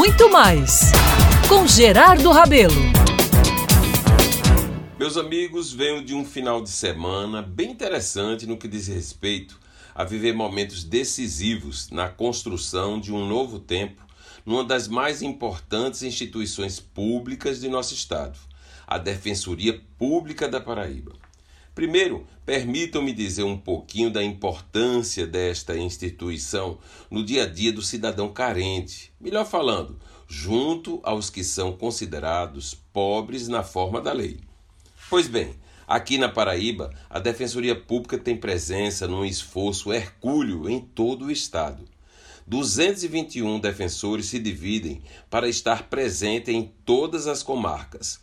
muito mais com Gerardo Rabelo. Meus amigos, venho de um final de semana bem interessante no que diz respeito a viver momentos decisivos na construção de um novo tempo numa das mais importantes instituições públicas de nosso estado, a Defensoria Pública da Paraíba. Primeiro, permitam-me dizer um pouquinho da importância desta instituição no dia a dia do cidadão carente, melhor falando, junto aos que são considerados pobres na forma da lei. Pois bem, aqui na Paraíba, a Defensoria Pública tem presença num esforço hercúleo em todo o estado. 221 defensores se dividem para estar presente em todas as comarcas.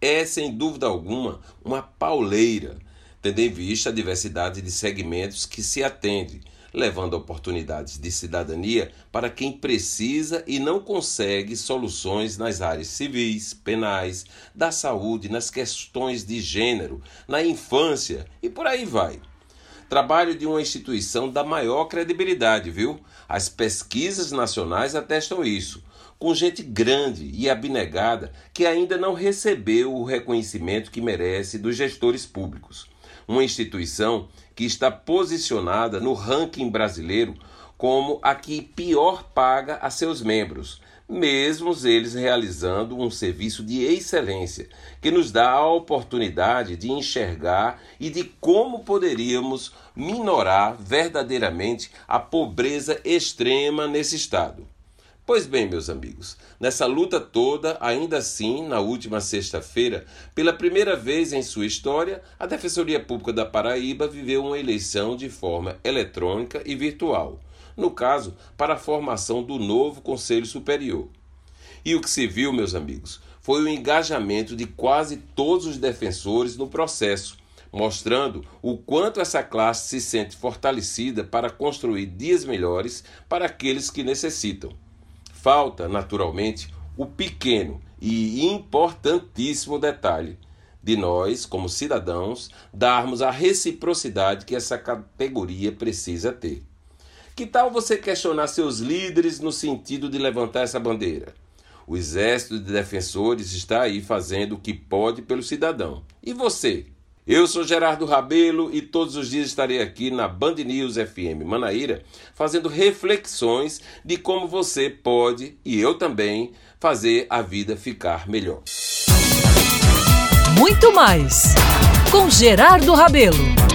É, sem dúvida alguma, uma pauleira tendo em vista a diversidade de segmentos que se atende, levando oportunidades de cidadania para quem precisa e não consegue soluções nas áreas civis, penais, da saúde, nas questões de gênero, na infância e por aí vai. Trabalho de uma instituição da maior credibilidade, viu? As pesquisas nacionais atestam isso com gente grande e abnegada que ainda não recebeu o reconhecimento que merece dos gestores públicos uma instituição que está posicionada no ranking brasileiro como a que pior paga a seus membros, mesmo eles realizando um serviço de excelência, que nos dá a oportunidade de enxergar e de como poderíamos minorar verdadeiramente a pobreza extrema nesse estado. Pois bem, meus amigos, nessa luta toda, ainda assim, na última sexta-feira, pela primeira vez em sua história, a Defensoria Pública da Paraíba viveu uma eleição de forma eletrônica e virtual, no caso, para a formação do novo Conselho Superior. E o que se viu, meus amigos, foi o engajamento de quase todos os defensores no processo, mostrando o quanto essa classe se sente fortalecida para construir dias melhores para aqueles que necessitam. Falta, naturalmente, o pequeno e importantíssimo detalhe de nós, como cidadãos, darmos a reciprocidade que essa categoria precisa ter. Que tal você questionar seus líderes no sentido de levantar essa bandeira? O exército de defensores está aí fazendo o que pode pelo cidadão. E você? Eu sou Gerardo Rabelo e todos os dias estarei aqui na Band News FM Manaíra fazendo reflexões de como você pode e eu também fazer a vida ficar melhor. Muito mais com Gerardo Rabelo.